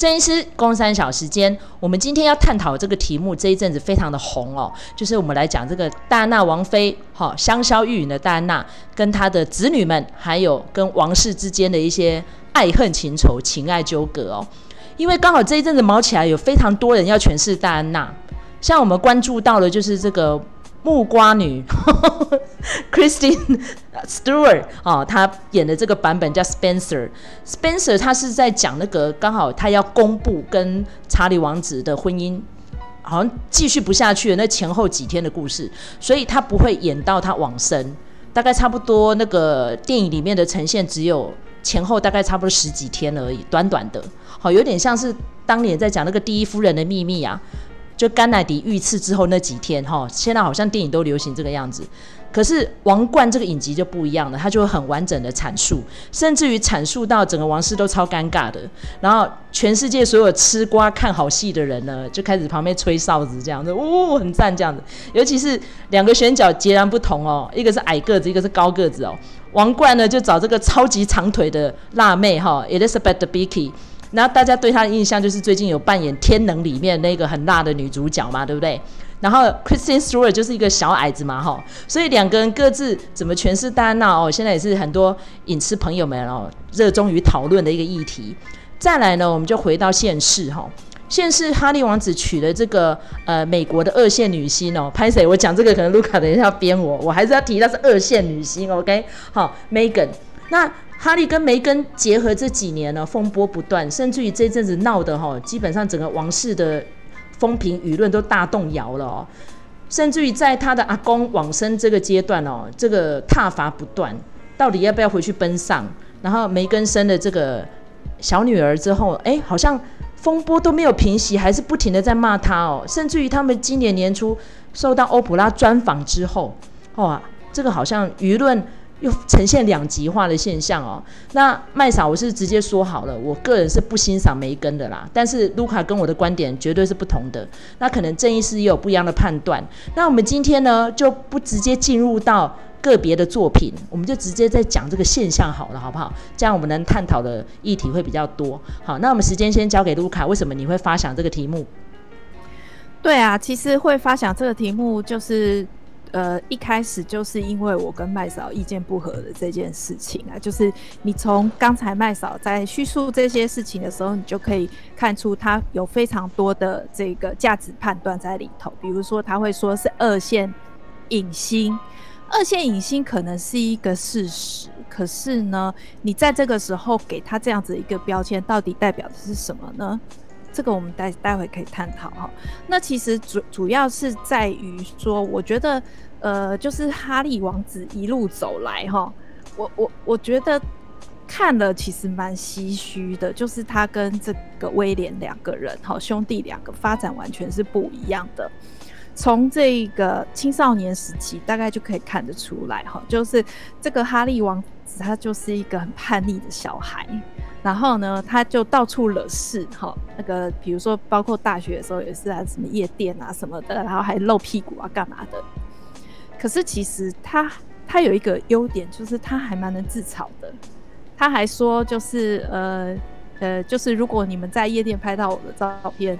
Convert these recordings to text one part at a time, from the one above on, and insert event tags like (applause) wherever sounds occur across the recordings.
郑医师，公三小时间，我们今天要探讨这个题目，这一阵子非常的红哦，就是我们来讲这个戴安娜王妃，哈，香消玉殒的戴安娜，跟她的子女们，还有跟王室之间的一些爱恨情仇、情爱纠葛哦。因为刚好这一阵子毛起来，有非常多人要诠释戴安娜，像我们关注到的，就是这个。木瓜女，(laughs) Christine Stewart 啊，她演的这个版本叫 Spencer。Spencer 她是在讲那个刚好她要公布跟查理王子的婚姻好像继续不下去了，那前后几天的故事，所以她不会演到她往生，大概差不多那个电影里面的呈现只有前后大概差不多十几天而已，短短的，好有点像是当年在讲那个第一夫人的秘密啊。就甘乃迪遇刺之后那几天，哈，现在好像电影都流行这个样子。可是《王冠》这个影集就不一样了，它就会很完整的阐述，甚至于阐述到整个王室都超尴尬的。然后全世界所有吃瓜看好戏的人呢，就开始旁边吹哨子，这样子，呜，很赞这样子。尤其是两个选角截然不同哦，一个是矮个子，一个是高个子哦。《王冠》呢就找这个超级长腿的辣妹哈，Elizabeth Bicki。然后大家对她的印象就是最近有扮演《天能》里面那个很辣的女主角嘛，对不对？然后 Kristen Stewart 就是一个小矮子嘛，哈，所以两个人各自怎么诠释戴安娜哦，现在也是很多影视朋友们哦热衷于讨论的一个议题。再来呢，我们就回到现世哈，现世哈利王子娶了这个呃美国的二线女星哦，拍谁？我讲这个可能卢卡等一下要编我，我还是要提她是二线女星，OK？好，Megan，那。哈利跟梅根结合这几年呢，风波不断，甚至于这阵子闹得哈，基本上整个王室的风评舆论都大动摇了哦。甚至于在他的阿公往生这个阶段哦，这个挞伐不断，到底要不要回去奔丧？然后梅根生了这个小女儿之后，哎，好像风波都没有平息，还是不停的在骂他哦。甚至于他们今年年初受到欧普拉专访之后，哇，这个好像舆论。又呈现两极化的现象哦。那麦嫂，我是直接说好了，我个人是不欣赏梅根的啦。但是卢卡跟我的观点绝对是不同的。那可能郑医师也有不一样的判断。那我们今天呢，就不直接进入到个别的作品，我们就直接在讲这个现象好了，好不好？这样我们能探讨的议题会比较多。好，那我们时间先交给卢卡。为什么你会发想这个题目？对啊，其实会发想这个题目就是。呃，一开始就是因为我跟麦嫂意见不合的这件事情啊，就是你从刚才麦嫂在叙述这些事情的时候，你就可以看出他有非常多的这个价值判断在里头。比如说，他会说是二线影星，二线影星可能是一个事实，可是呢，你在这个时候给他这样子一个标签，到底代表的是什么呢？这个我们待待会可以探讨哈。那其实主主要是在于说，我觉得呃，就是哈利王子一路走来哈，我我我觉得看了其实蛮唏嘘的，就是他跟这个威廉两个人哈，兄弟两个发展完全是不一样的。从这个青少年时期大概就可以看得出来哈，就是这个哈利王子他就是一个很叛逆的小孩。然后呢，他就到处惹事，哈，那个比如说，包括大学的时候也是啊，什么夜店啊什么的，然后还露屁股啊干嘛的。可是其实他他有一个优点，就是他还蛮能自嘲的。他还说，就是呃呃，就是如果你们在夜店拍到我的照片，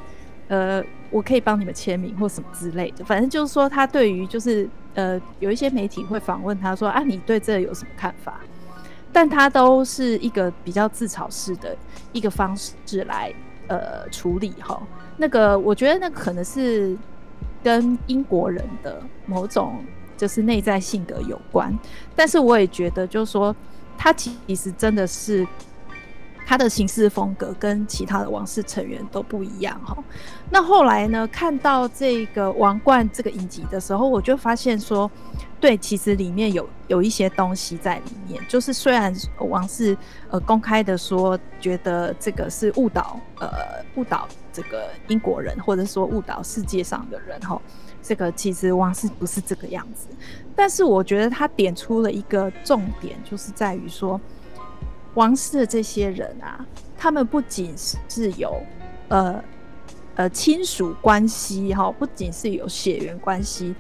呃，我可以帮你们签名或什么之类的。反正就是说，他对于就是呃，有一些媒体会访问他说啊，你对这有什么看法？但他都是一个比较自嘲式的一个方式来呃处理哈，那个我觉得那可能是跟英国人的某种就是内在性格有关，但是我也觉得就是说他其实真的是他的行事风格跟其他的王室成员都不一样哈。那后来呢，看到这个王冠这个影集的时候，我就发现说。对，其实里面有有一些东西在里面，就是虽然王室呃公开的说觉得这个是误导呃误导这个英国人，或者说误导世界上的人哈，这个其实王室不是这个样子，但是我觉得他点出了一个重点，就是在于说王室的这些人啊，他们不仅是有呃呃亲属关系哈，不仅是有血缘关系、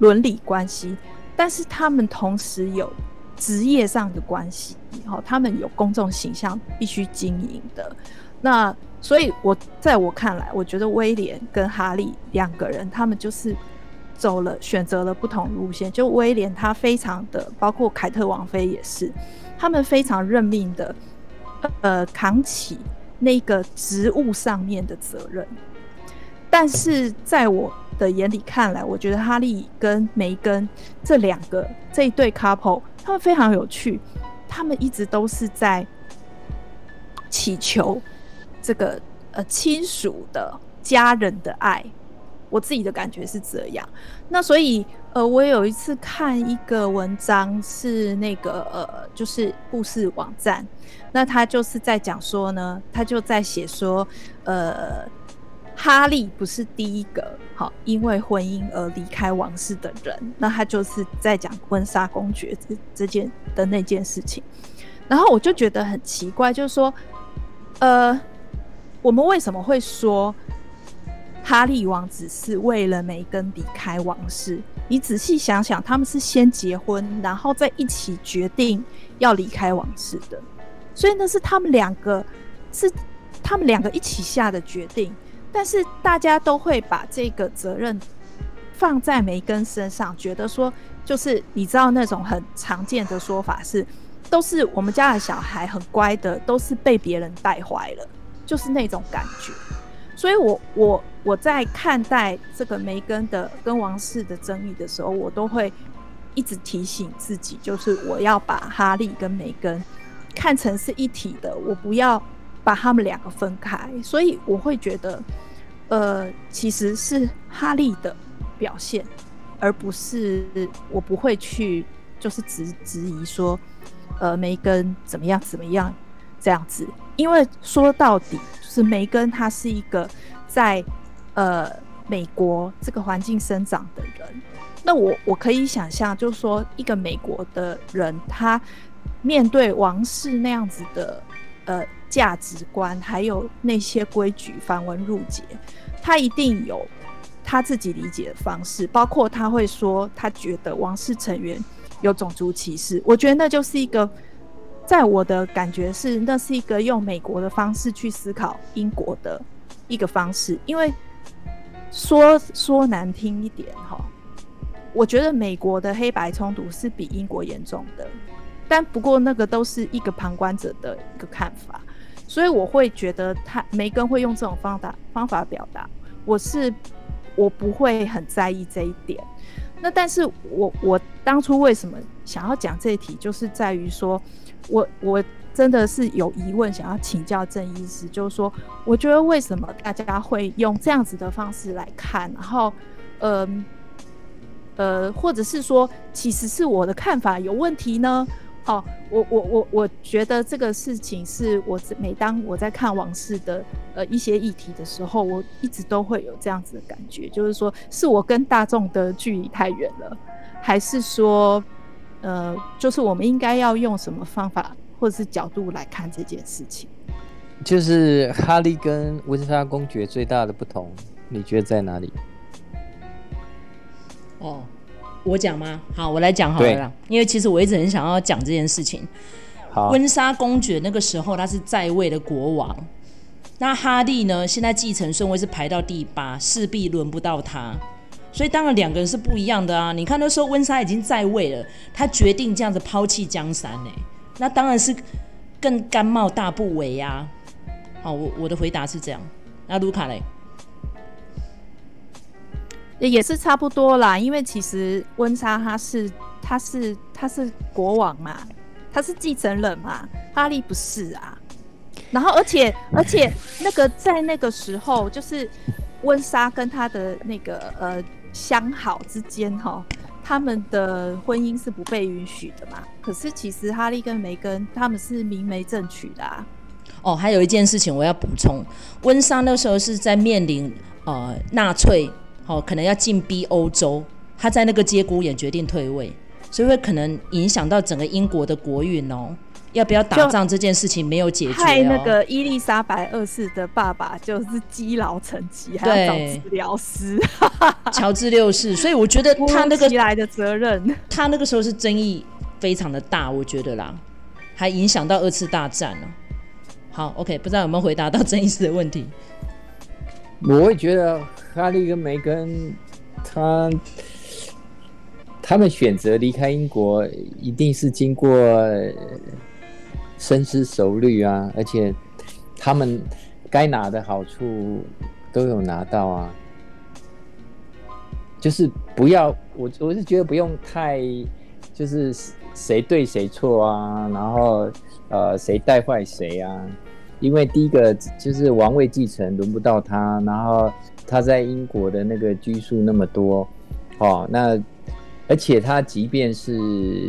伦理关系。但是他们同时有职业上的关系，哈，他们有公众形象必须经营的。那所以我在我看来，我觉得威廉跟哈利两个人，他们就是走了选择了不同路线。就威廉他非常的，包括凯特王妃也是，他们非常认命的，呃，扛起那个职务上面的责任。但是在我的眼里看来，我觉得哈利跟梅根这两个这一对 couple，他们非常有趣，他们一直都是在祈求。这个呃亲属的家人的爱，我自己的感觉是这样。那所以呃，我有一次看一个文章，是那个呃，就是故事网站，那他就是在讲说呢，他就在写说，呃，哈利不是第一个好因为婚姻而离开王室的人，那他就是在讲婚纱公爵这这件的那件事情。然后我就觉得很奇怪，就是说，呃。我们为什么会说哈利王子是为了梅根离开王室？你仔细想想，他们是先结婚，然后再一起决定要离开王室的，所以那是他们两个是他们两个一起下的决定。但是大家都会把这个责任放在梅根身上，觉得说就是你知道那种很常见的说法是，都是我们家的小孩很乖的，都是被别人带坏了。就是那种感觉，所以我我我在看待这个梅根的跟王室的争议的时候，我都会一直提醒自己，就是我要把哈利跟梅根看成是一体的，我不要把他们两个分开。所以我会觉得，呃，其实是哈利的表现，而不是我不会去就是质质疑说，呃，梅根怎么样怎么样这样子。因为说到底，就是梅根他是一个在呃美国这个环境生长的人。那我我可以想象，就是说一个美国的人，他面对王室那样子的呃价值观，还有那些规矩繁文缛节，他一定有他自己理解的方式。包括他会说，他觉得王室成员有种族歧视。我觉得那就是一个。在我的感觉是，那是一个用美国的方式去思考英国的一个方式。因为说说难听一点哈，我觉得美国的黑白冲突是比英国严重的。但不过那个都是一个旁观者的一个看法，所以我会觉得他梅根会用这种方法方法表达，我是我不会很在意这一点。那但是我我当初为什么想要讲这一题，就是在于说。我我真的是有疑问，想要请教郑医师，就是说，我觉得为什么大家会用这样子的方式来看，然后，嗯呃，呃，或者是说，其实是我的看法有问题呢？哦，我我我我觉得这个事情是我每当我在看往事的呃一些议题的时候，我一直都会有这样子的感觉，就是说，是我跟大众的距离太远了，还是说？呃，就是我们应该要用什么方法或者是角度来看这件事情？就是哈利跟温莎公爵最大的不同，你觉得在哪里？哦，我讲吗？好，我来讲好了啦。因为其实我一直很想要讲这件事情。好，温莎公爵那个时候他是在位的国王，那哈利呢，现在继承顺位是排到第八，势必轮不到他。所以当然两个人是不一样的啊！你看那时候温莎已经在位了，他决定这样子抛弃江山呢、欸，那当然是更甘冒大不韪呀。好，我我的回答是这样。那卢卡嘞？也是差不多啦，因为其实温莎他是他是他是国王嘛，他是继承人嘛，哈利不是啊。然后而且而且那个在那个时候就是温莎跟他的那个呃。相好之间哈，他们的婚姻是不被允许的嘛？可是其实哈利跟梅根他们是明媒正娶的啊。哦，还有一件事情我要补充，温莎那时候是在面临呃纳粹哦，可能要进逼欧洲，他在那个节骨眼决定退位，所以会可能影响到整个英国的国运哦。要不要打仗这件事情没有解决、哦，害那个伊丽莎白二世的爸爸就是积劳成疾，还要找治疗师。乔治六世，所以我觉得他那个来的责任，他那个时候是争议非常的大，我觉得啦，还影响到二次大战呢。好，OK，不知道有没有回答到 (laughs) 郑医师的问题？我会觉得哈利跟梅根，他他们选择离开英国，一定是经过深思熟虑啊，而且他们该拿的好处都有拿到啊。就是不要，我我是觉得不用太，就是谁对谁错啊，然后呃谁带坏谁啊，因为第一个就是王位继承轮不到他，然后他在英国的那个居数那么多，哦，那而且他即便是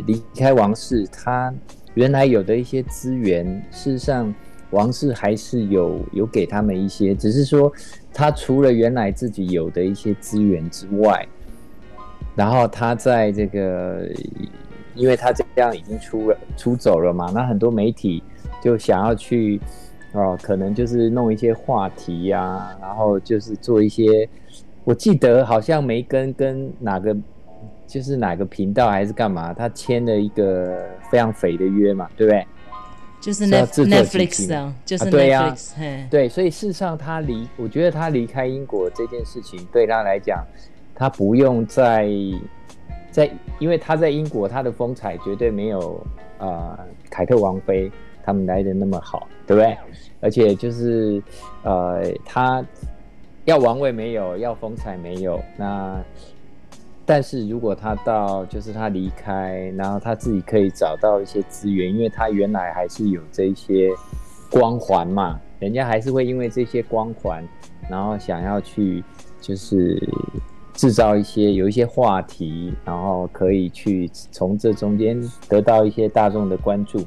离开王室，他原来有的一些资源，事实上王室还是有有给他们一些，只是说。他除了原来自己有的一些资源之外，然后他在这个，因为他这样已经出了出走了嘛，那很多媒体就想要去，哦，可能就是弄一些话题呀、啊，然后就是做一些，我记得好像梅根跟哪个，就是哪个频道还是干嘛，他签了一个非常肥的约嘛，对不对？就是 Netflix 啊，就是 Netflix，对呀，对，所以事实上他离，我觉得他离开英国这件事情对他来讲，他不用再在，因为他在英国，他的风采绝对没有呃凯特王妃他们来的那么好，对不对？而且就是呃，他要王位没有，要风采没有，那。但是如果他到，就是他离开，然后他自己可以找到一些资源，因为他原来还是有这些光环嘛，人家还是会因为这些光环，然后想要去就是制造一些有一些话题，然后可以去从这中间得到一些大众的关注，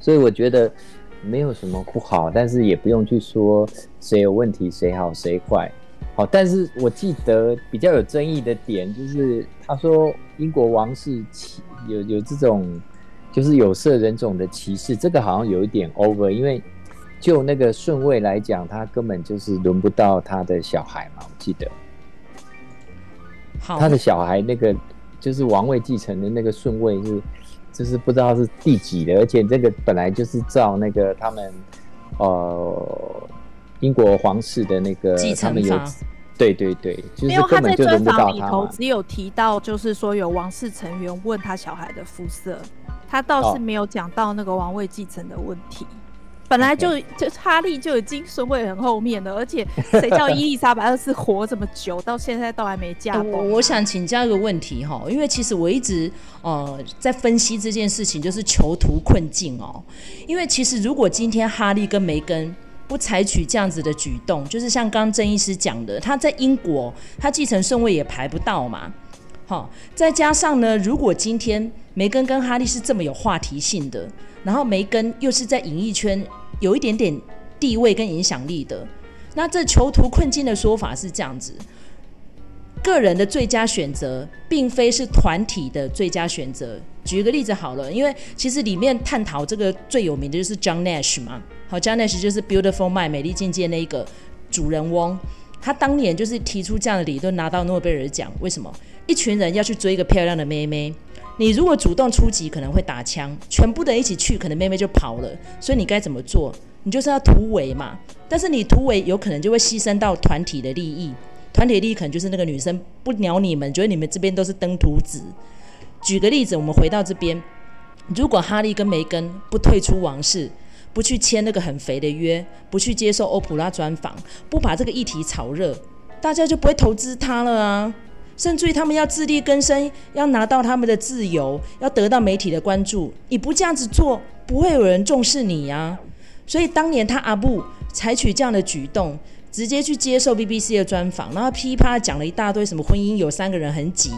所以我觉得没有什么不好，但是也不用去说谁有问题，谁好谁坏。好，但是我记得比较有争议的点就是，他说英国王室歧有有这种就是有色人种的歧视，这个好像有一点 over，因为就那个顺位来讲，他根本就是轮不到他的小孩嘛，我记得。他的小孩那个就是王位继承的那个顺位是，就是不知道是第几的，而且这个本来就是照那个他们呃。英国皇室的那个他们有，对对对，就是他。没有，他在专访里头只有提到，就是说有王室成员问他小孩的肤色，他倒是没有讲到那个王位继承的问题。哦、本来就就哈利就已经顺位很后面了，而且 (laughs) 谁叫伊丽莎白二世活这么久，到现在都还没驾崩、啊。我想请教一个问题哈，因为其实我一直呃在分析这件事情，就是囚徒困境哦。因为其实如果今天哈利跟梅根。不采取这样子的举动，就是像刚刚郑医师讲的，他在英国，他继承顺位也排不到嘛。好，再加上呢，如果今天梅根跟哈利是这么有话题性的，然后梅根又是在演艺圈有一点点地位跟影响力的，那这囚徒困境的说法是这样子：个人的最佳选择，并非是团体的最佳选择。举个例子好了，因为其实里面探讨这个最有名的就是 John Nash 嘛。好，John Nash 就是《Beautiful Mind》美丽境界那一个主人翁，他当年就是提出这样的理论，拿到诺贝尔奖。为什么？一群人要去追一个漂亮的妹妹，你如果主动出击，可能会打枪，全部的人一起去，可能妹妹就跑了。所以你该怎么做？你就是要突围嘛。但是你突围，有可能就会牺牲到团体的利益。团体利益可能就是那个女生不鸟你们，觉得你们这边都是登徒子。举个例子，我们回到这边，如果哈利跟梅根不退出王室。不去签那个很肥的约，不去接受欧普拉专访，不把这个议题炒热，大家就不会投资他了啊！甚至于他们要自力更生，要拿到他们的自由，要得到媒体的关注，你不这样子做，不会有人重视你呀。所以当年他阿布采取这样的举动，直接去接受 BBC 的专访，然后噼啪讲了一大堆什么婚姻有三个人很挤，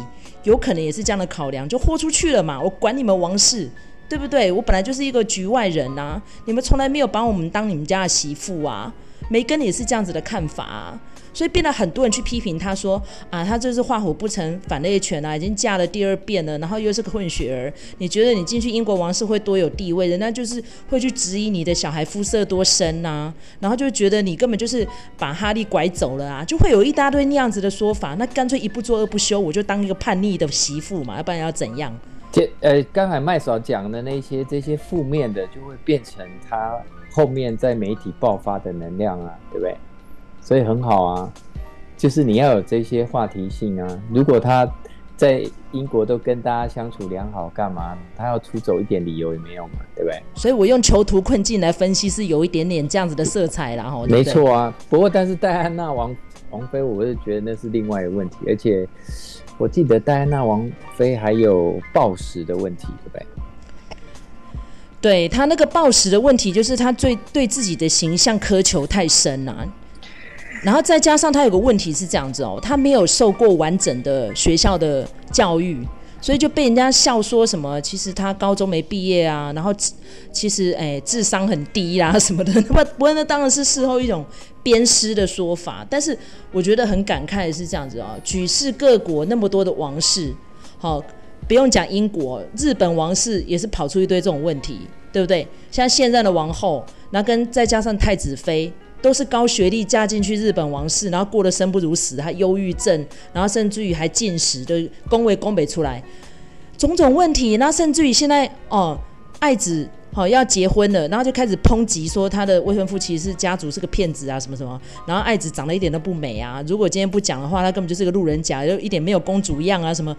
有可能也是这样的考量，就豁出去了嘛！我管你们王室。对不对？我本来就是一个局外人呐、你们从来没有把我们当你们家的媳妇啊。梅根也是这样子的看法啊，所以变得很多人去批评他说啊，他这是画虎不成反类犬啊，已经嫁了第二遍了，然后又是个混血儿。你觉得你进去英国王室会多有地位？人家就是会去质疑你的小孩肤色多深呐、然后就觉得你根本就是把哈利拐走了啊，就会有一大堆那样子的说法。那干脆一不做二不休，我就当一个叛逆的媳妇嘛，要不然要怎样？这呃，刚才麦嫂讲的那些这些负面的，就会变成他后面在媒体爆发的能量啊，对不对？所以很好啊，就是你要有这些话题性啊。如果他在英国都跟大家相处良好，干嘛他要出走一点理由也没有嘛，对不对？所以我用囚徒困境来分析，是有一点点这样子的色彩啦，哈。没错啊，不过但是戴安娜王王妃，我是觉得那是另外一个问题，而且我记得戴安娜王妃还有暴食的问题，对不对？对，他那个暴食的问题，就是他最对自己的形象苛求太深了，啊，然后再加上他有个问题是这样子哦，他没有受过完整的学校的教育，所以就被人家笑说什么，其实他高中没毕业啊，然后其实哎智商很低啦，啊，(laughs) 什么的，(laughs) 那么不过那当然是事后一种鞭尸的说法，但是我觉得很感慨的是这样子哦，举世各国那么多的王室，好，不用讲英国，日本王室也是跑出一堆这种问题，对不对？像现在的王后，那跟再加上太子妃，都是高学历嫁进去日本王室，然后过得生不如死，还忧郁症，然后甚至于还进食，就恭维恭北出来，种种问题。然后甚至于现在哦，爱子好、要结婚了，然后就开始抨击说他的未婚夫其实是家族是个骗子啊，什么什么。然后爱子长得一点都不美啊，如果今天不讲的话，他根本就是个路人甲，就一点没有公主样啊，什么。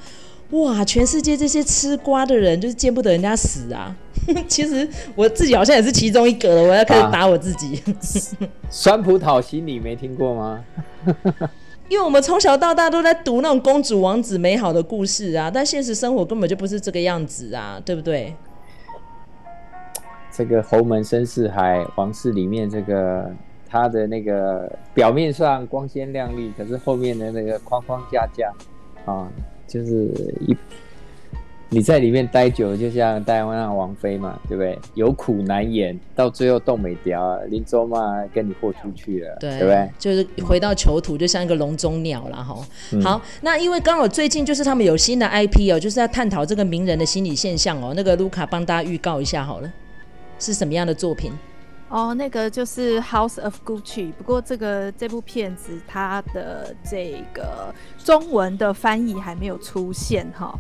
哇！全世界这些吃瓜的人，就是见不得人家死啊！(laughs) 其实我自己好像也是其中一个了，我要开始打我自己。啊、(laughs) 酸葡萄心理没听过吗？(laughs) 因为我们从小到大都在读那种公主王子美好的故事啊，但现实生活根本就不是这个样子啊，对不对？这个侯门深似海，王室里面这个他的那个表面上光鲜亮丽，可是后面的那个框框架架啊。就是一你在里面待久，就像戴安娜王妃嘛，对不对？有苦难言，到最后冻没掉，林州嘛跟你豁出去了，对，对不对？就是回到囚徒，就像一个笼中鸟了哈。嗯、好，那因为刚好最近就是他们有新的 IP 哦，就是要探讨这个名人的心理现象哦。那个卢卡帮大家预告一下好了，是什么样的作品？哦，那个就是《House of Gucci》，不过这个这部片子它的这个中文的翻译还没有出现哈，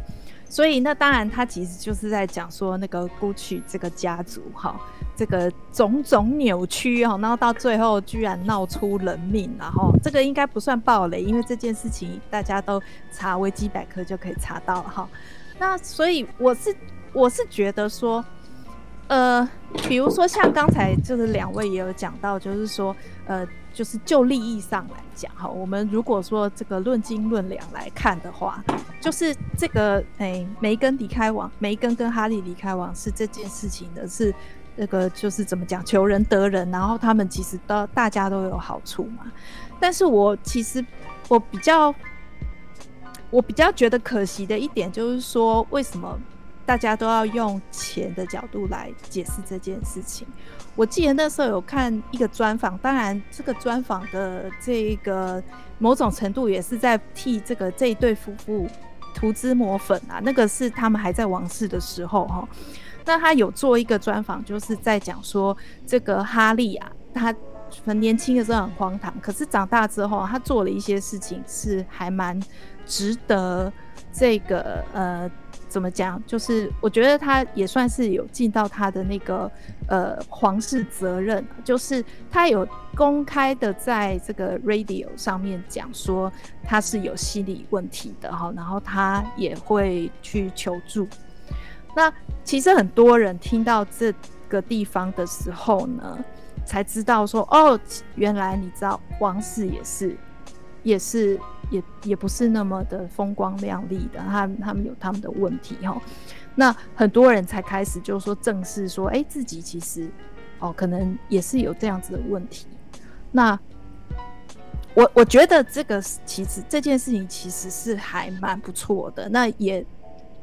所以那当然它其实就是在讲说那个 Gucci 这个家族哈，这个种种扭曲哈，然后到最后居然闹出人命，然后这个应该不算暴雷，因为这件事情大家都查维基百科就可以查到了哈。那所以我是我是觉得说。呃，比如说像刚才就是两位也有讲到，就是说，呃，就是就利益上来讲哈，我们如果说这个论斤论两来看的话，就是这个哎，梅根离开王，梅根跟哈利离开王是这件事情的是那个就是怎么讲，求人得人，然后他们其实都大家都有好处嘛。但是我其实我比较我比较觉得可惜的一点就是说，为什么？大家都要用钱的角度来解释这件事情。我记得那时候有看一个专访，当然这个专访的这个某种程度也是在替这个这一对夫妇涂脂抹粉啊。那个是他们还在王室的时候哈。那他有做一个专访，就是在讲说这个哈利啊，他很年轻的时候很荒唐，可是长大之后他做了一些事情是还蛮值得这个呃。怎么讲？就是我觉得他也算是有尽到他的那个呃皇室责任，就是他有公开的在这个 radio 上面讲说他是有心理问题的哈，然后他也会去求助。那其实很多人听到这个地方的时候呢，才知道说哦，原来你知道王室也是也是。也也不是那么的风光亮丽的，他他们有他们的问题哈。那很多人才开始就是说正视说，哎、自己其实哦，可能也是有这样子的问题。那我我觉得这个其实这件事情其实是还蛮不错的。那也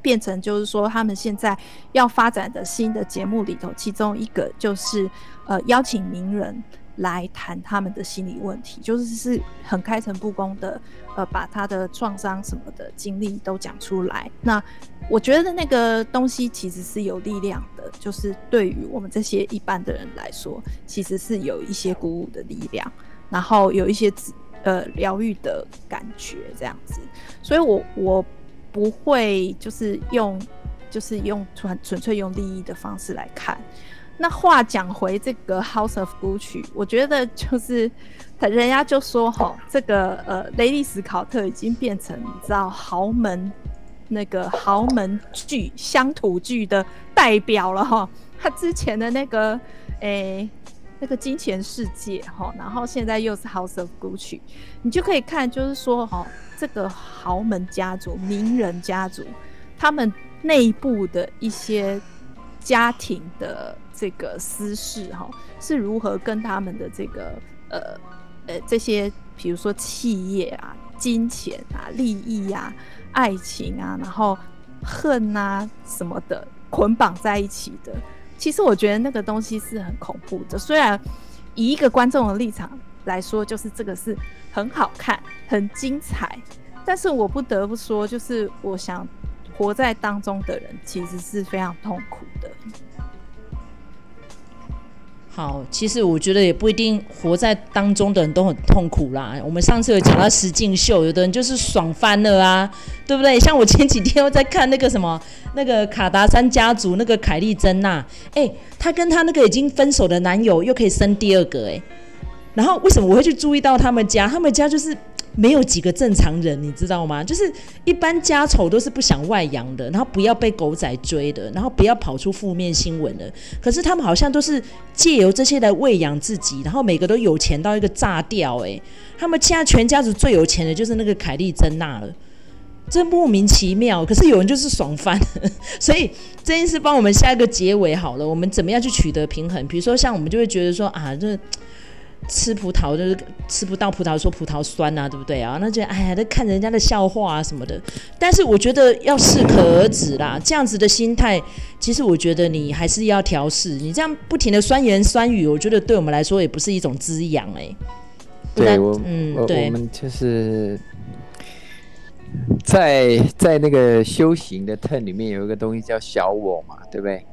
变成就是说，他们现在要发展的新的节目里头，其中一个就是呃邀请名人。来谈他们的心理问题，就是是很开诚布公的，呃，把他的创伤什么的经历都讲出来。那我觉得那个东西其实是有力量的，就是对于我们这些一般的人来说，其实是有一些鼓舞的力量，然后有一些呃疗愈的感觉这样子。所以我我不会就是用就是用纯纯粹用利益的方式来看。那话讲回这个 House of Gucci，我觉得就是他人家就说哈，这个呃雷利斯考特已经变成你知道豪门那个豪门剧乡土剧的代表了哈。他之前的那个诶、那个金钱世界哈，然后现在又是 House of Gucci，你就可以看就是说哈，这个豪门家族、名人家族，他们内部的一些家庭的。这个私事哈是如何跟他们的这个呃呃这些比如说企业啊、金钱啊、利益啊、爱情啊，然后恨啊什么的捆绑在一起的？其实我觉得那个东西是很恐怖的。虽然以一个观众的立场来说，就是这个是很好看、很精彩，但是我不得不说，就是我想活在当中的人其实是非常痛苦好，其实我觉得也不一定活在当中的人都很痛苦啦。我们上次有讲到石敬秀，有的人就是爽翻了啊，对不对？像我前几天又在看那个什么，那个卡达山家族那个凯丽珍娜，哎，她跟她那个已经分手的男友又可以生第二个，哎，然后为什么我会去注意到他们家？他们家就是。没有几个正常人，你知道吗？就是一般家丑都是不想外扬的，然后不要被狗仔追的，然后不要跑出负面新闻的。可是他们好像都是借由这些来喂养自己，然后每个都有钱到一个炸掉。诶，他们家全家族最有钱的就是那个凯莉珍娜了，真莫名其妙。可是有人就是爽翻，(laughs) 所以这件事帮我们下一个结尾好了。我们怎么样去取得平衡？比如说像我们就会觉得说啊，这。吃葡萄就是吃不到葡萄说葡萄酸啊，对不对啊？那就哎呀，在看人家的笑话啊什么的。但是我觉得要适可而止啦，这样子的心态，其实我觉得你还是要调试。你这样不停的酸言酸语，我觉得对我们来说也不是一种滋养哎。对我，嗯，对，我们就是在在那个修行的 turn 里面有一个东西叫小我嘛，对不对？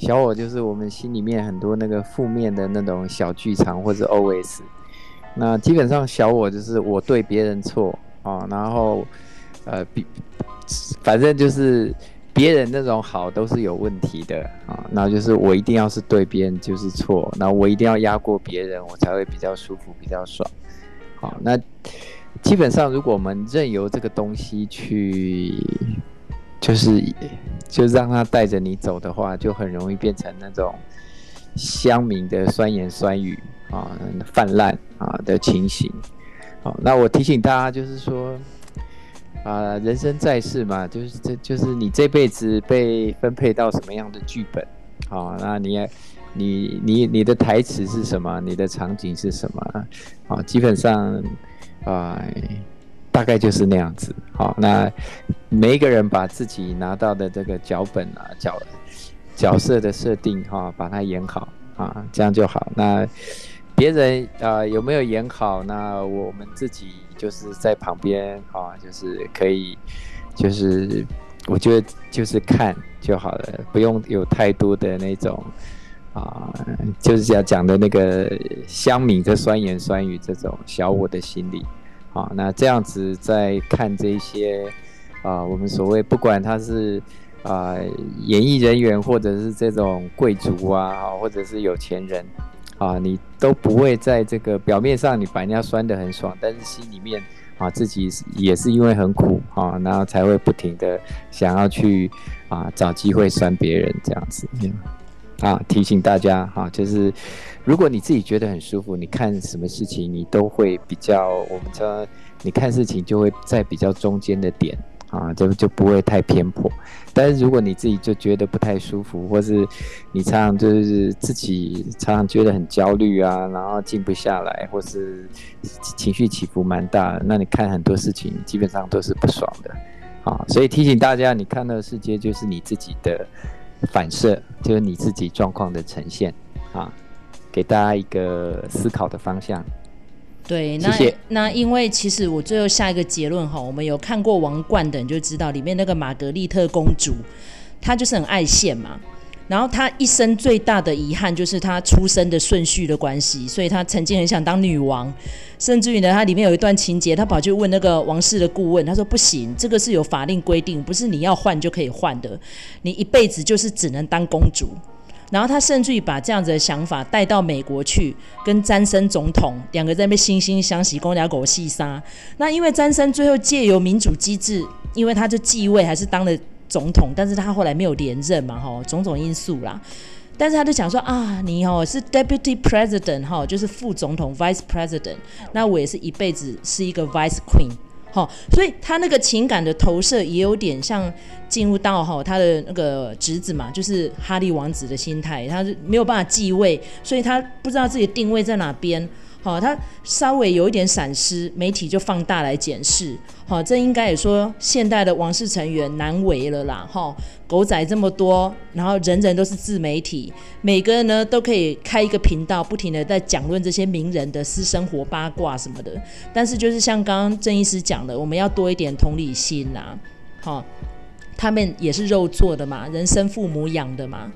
小我就是我们心里面很多那个负面的那种小剧场或者 OS，那基本上小我就是我对别人错啊，然后呃比反正就是别人那种好都是有问题的啊，那就是我一定要是对别人就是错，那我一定要压过别人，我才会比较舒服比较爽。好，那基本上如果我们任由这个东西去。就是，就让他带着你走的话，就很容易变成那种乡民的酸言酸语啊、泛滥啊的情形。好，那我提醒大家，就是说，啊，人生在世嘛，就是这就是你这辈子被分配到什么样的剧本，好，那你也，你你你的台词是什么？你的场景是什么？啊，基本上，啊。大概就是那样子，好，那每一个人把自己拿到的这个脚本啊，角角色的设定哈，把它演好啊，这样就好。那别人啊有没有演好？那我们自己就是在旁边啊，就是可以，就是我觉得就是看就好了，不用有太多的那种啊，就是要讲的那个乡民的酸言酸语这种小我的心理。好，那这样子在看这些，啊、呃，我们所谓不管他是啊、呃、演艺人员，或者是这种贵族啊，或者是有钱人，啊，你都不会在这个表面上你把人家酸得很爽，但是心里面啊自己也是因为很苦啊，然后才会不停的想要去啊找机会酸别人这样子。啊，提醒大家哈、啊，就是如果你自己觉得很舒服，你看什么事情你都会比较，我们说你看事情就会在比较中间的点啊，就就不会太偏颇。但是如果你自己就觉得不太舒服，或是你常常就是自己常常觉得很焦虑啊，然后静不下来，或是情绪起伏蛮大，那你看很多事情基本上都是不爽的啊。所以提醒大家，你看到的世界就是你自己的。反射就是你自己状况的呈现啊，给大家一个思考的方向。对，那那因为其实我最后下一个结论哈，我们有看过《王冠》的人就知道，里面那个玛格丽特公主，她就是很爱现嘛。然后她一生最大的遗憾就是她出生的顺序的关系，所以她曾经很想当女王，甚至于呢，她里面有一段情节，她跑去问那个王室的顾问，她说不行，这个是有法令规定，不是你要换就可以换的，你一辈子就是只能当公主。然后他甚至于把这样子的想法带到美国去，跟詹森总统两个在那边惺惺相惜，公家狗细沙。那因为詹森最后借由民主机制，因为他就继位还是当了总统，但是他后来没有连任嘛，哈，种种因素啦。但是他就讲说啊，你哦是 Deputy President 哈，就是副总统 Vice President，那我也是一辈子是一个 Vice Queen。好，所以他那个情感的投射也有点像进入到哈他的那个侄子嘛，就是哈利王子的心态，他是没有办法继位，所以他不知道自己定位在哪边。好，他稍微有一点闪失，媒体就放大来检视。好，这应该也说现代的王室成员难为了啦。哈，狗仔这么多，然后人人都是自媒体，每个人呢都可以开一个频道，不停的在讲论这些名人的私生活八卦什么的。但是就是像刚刚郑医师讲的，我们要多一点同理心呐。好，他们也是肉做的嘛，人生父母养的嘛。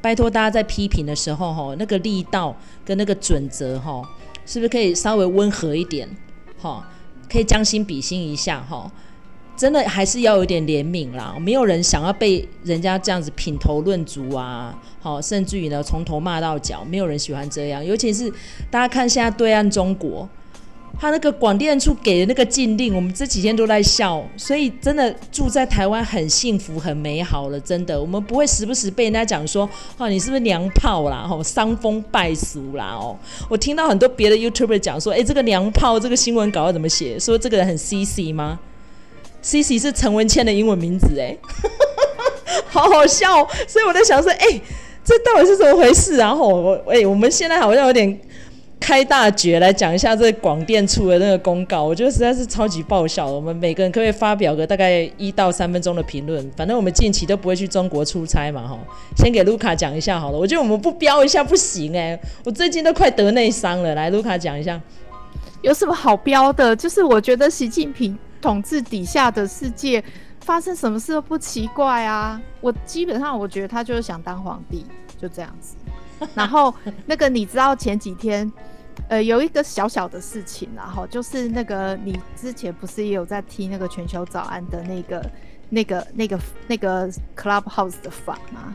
拜托大家在批评的时候，哈，那个力道跟那个准则，哈。是不是可以稍微温和一点，哈，可以将心比心一下，哈，真的还是要有点怜悯啦。没有人想要被人家这样子品头论足啊，好，甚至于呢从头骂到脚，没有人喜欢这样。尤其是大家看现在对岸中国。他那个广电处给的那个禁令，我们这几天都在笑，所以真的住在台湾很幸福、很美好了，真的，我们不会时不时被人家讲说，哦，你是不是娘炮啦？哦，伤风败俗啦？哦，我听到很多别的 YouTuber 讲说，哎，这个娘炮这个新闻稿要怎么写？说这个人很 CC 吗？CC 是陈文茜的英文名字，哎，(laughs) 好好笑，所以我在想说，哎，这到底是怎么回事？然后我，哎，我们现在好像有点。开大绝来讲一下这广电处的那个公告，我觉得实在是超级爆笑。我们每个人可不可以发表个大概一到三分钟的评论？反正我们近期都不会去中国出差嘛，哈。先给卢卡讲一下好了。我觉得我们不标一下不行哎、我最近都快得内伤了。来，卢卡讲一下，有什么好标的？就是我觉得习近平统治底下的世界发生什么事都不奇怪啊。我基本上我觉得他就是想当皇帝，就这样子。然后那个你知道前几天，呃，有一个小小的事情，然后就是那个你之前不是也有在听那个全球早安的那个那个那个那个 Clubhouse 的房吗？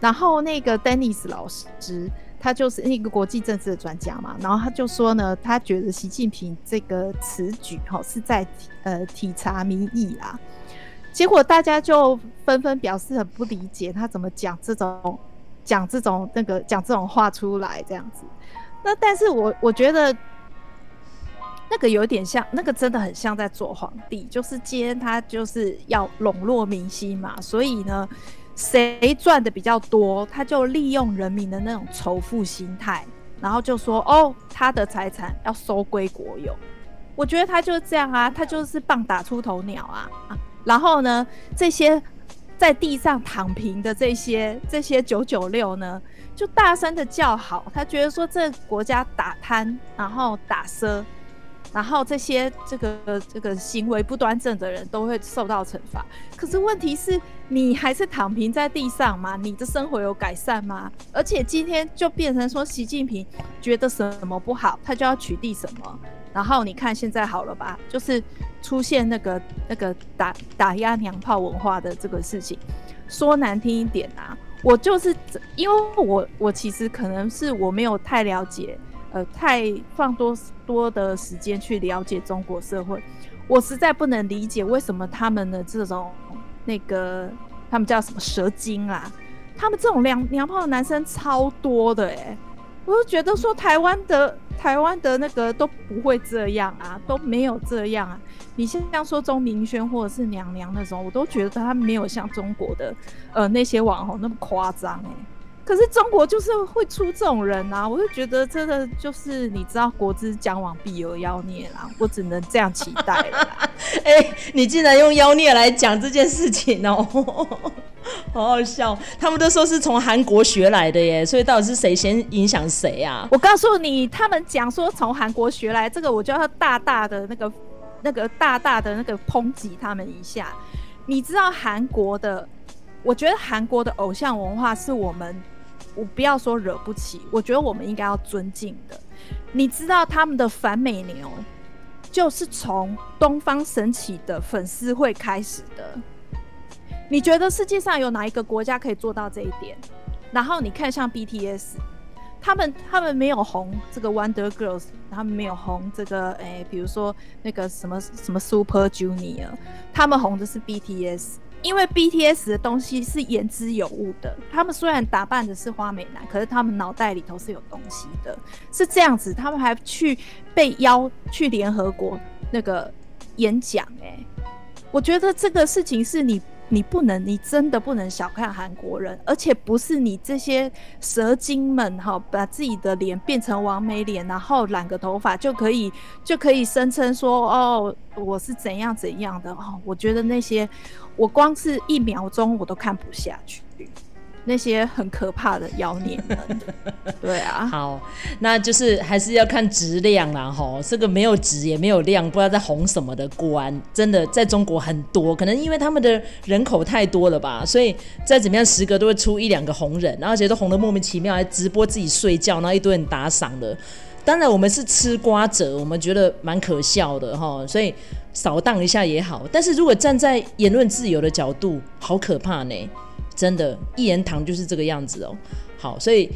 然后那个 Dennis 老师，他就是那个国际政治的专家嘛，然后他就说呢，他觉得习近平这个此举哈是在呃体察民意啦，结果大家就纷纷表示很不理解他怎么讲这种。讲这种那个讲这种话出来这样子，那但是我我觉得那个有点像，那个真的很像在做皇帝，就是今天他就是要笼络民心嘛，所以呢，谁赚的比较多，他就利用人民的那种仇富心态，然后就说哦，他的财产要收归国有。我觉得他就是这样啊，他就是棒打出头鸟啊，然后呢，这些。在地上躺平的这些这些九九六呢，就大声的叫好，他觉得说这国家打贪，然后打奢，然后这些这个这个行为不端正的人都会受到惩罚。可是问题是，你还是躺平在地上吗？你的生活有改善吗？而且今天就变成说，习近平觉得什么不好，他就要取缔什么。然后你看现在好了吧，就是出现那个那个打打压娘炮文化的这个事情，说难听一点啊，我就是因为我我其实可能是我没有太了解，呃，太放多多的时间去了解中国社会，我实在不能理解为什么他们的这种那个他们叫什么蛇精啊，他们这种娘娘炮的男生超多的诶、我就觉得说台湾的台湾的那个都不会这样啊，都没有这样啊。你像像说钟明轩或者是娘娘那种，我都觉得他没有像中国的呃那些网红那么夸张哎。可是中国就是会出这种人啊，我就觉得真的就是你知道国之将亡必有妖孽啦，我只能这样期待了。(laughs) 哎、你竟然用妖孽来讲这件事情哦、好好笑。他们都说是从韩国学来的耶，所以到底是谁先影响谁啊？我告诉你，他们讲说从韩国学来，这个我就要大大的那个那个大大的那个抨击他们一下。你知道韩国的？我觉得韩国的偶像文化是我们。我不要说惹不起，我觉得我们应该要尊敬的。你知道他们的反美牛，就是从东方神起的粉丝会开始的。你觉得世界上有哪一个国家可以做到这一点？然后你看像 BTS，他们他们没有红这个 Wonder Girls，他们没有红这个哎，比如说那个什么什么 Super Junior，他们红的是 BTS。因为 BTS 的东西是言之有物的，他们虽然打扮的是花美男，可是他们脑袋里头是有东西的，是这样子。他们还去被邀去联合国那个演讲，哎，我觉得这个事情是你。你不能，你真的不能小看韩国人，而且不是你这些蛇精们哈，把自己的脸变成完美脸，然后染个头发就可以就可以声称说哦，我是怎样怎样的哦。我觉得那些，我光是一秒钟我都看不下去。那些很可怕的妖孽们，(laughs) 对啊，好，那就是还是要看质量啦，吼，这个没有质也没有量，不知道在红什么的官，真的在中国很多，可能因为他们的人口太多了吧，所以再怎么样，十个都会出一两个红人，然后而且都红的莫名其妙，还直播自己睡觉，然后一堆人打赏的。当然，我们是吃瓜者，我们觉得蛮可笑的哈，所以扫荡一下也好。但是如果站在言论自由的角度，好可怕呢。真的，一言堂就是这个样子哦。好，所以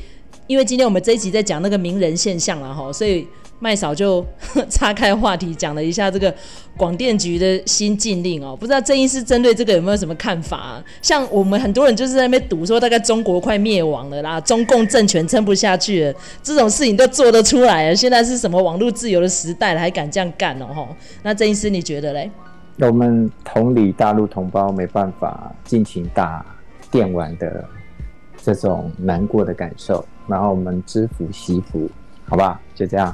因为今天我们这一集在讲那个名人现象了哈，所以麦嫂就 (laughs) 岔开话题讲了一下这个广电局的新禁令哦。不知道郑医师针对这个有没有什么看法？像我们很多人就是在那边赌说，大概中国快灭亡了啦，中共政权撑不下去了，这种事情都做得出来了。现在是什么网络自由的时代了，还敢这样干哦？哈，那郑医师你觉得嘞？那我们同理大陆同胞没办法尽情大。电玩的这种难过的感受，然后我们知福惜福，好吧，就这样。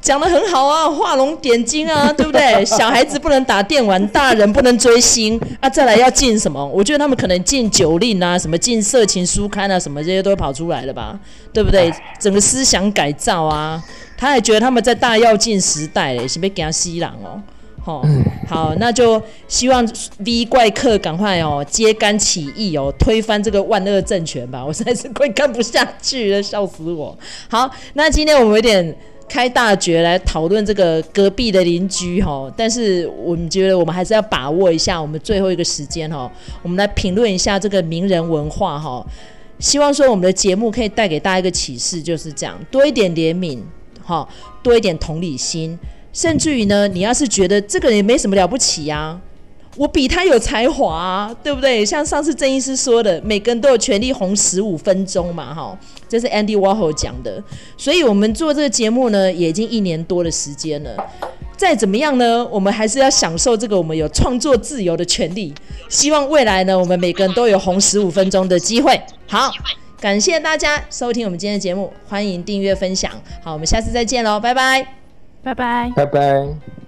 讲的很好啊，画龙点睛啊，对不对？(laughs) 小孩子不能打电玩，大人不能追星啊。再来要禁什么？我觉得他们可能禁酒令啊，什么禁色情书刊啊，什么这些都会跑出来了吧？对不对？整个思想改造啊，他还觉得他们在大跃进时代嘞，是不是给他吸狼哦？好、哦，好，那就希望 V 怪客赶快哦揭竿起义哦，推翻这个万恶政权吧！(laughs) 我实在是快看不下去了，笑死我。好，那今天我们有点开大绝来讨论这个隔壁的邻居哈、哦，但是我们觉得我们还是要把握一下我们最后一个时间哈、哦，我们来评论一下这个名人文化哈、哦。希望说我们的节目可以带给大家一个启示，就是这样，多一点怜悯哈、哦，多一点同理心。甚至于呢，你要是觉得这个人也没什么了不起啊，我比他有才华，对不对？像上次郑医师说的，每个人都有权利红十五分钟嘛，哈，这是 Andy Warhol 讲的。所以我们做这个节目呢，也已经一年多的时间了。再怎么样呢，我们还是要享受这个我们有创作自由的权利。希望未来呢，我们每个人都有红十五分钟的机会。好，感谢大家收听我们今天的节目，欢迎订阅分享。好，我们下次再见喽，拜拜。拜拜，拜拜。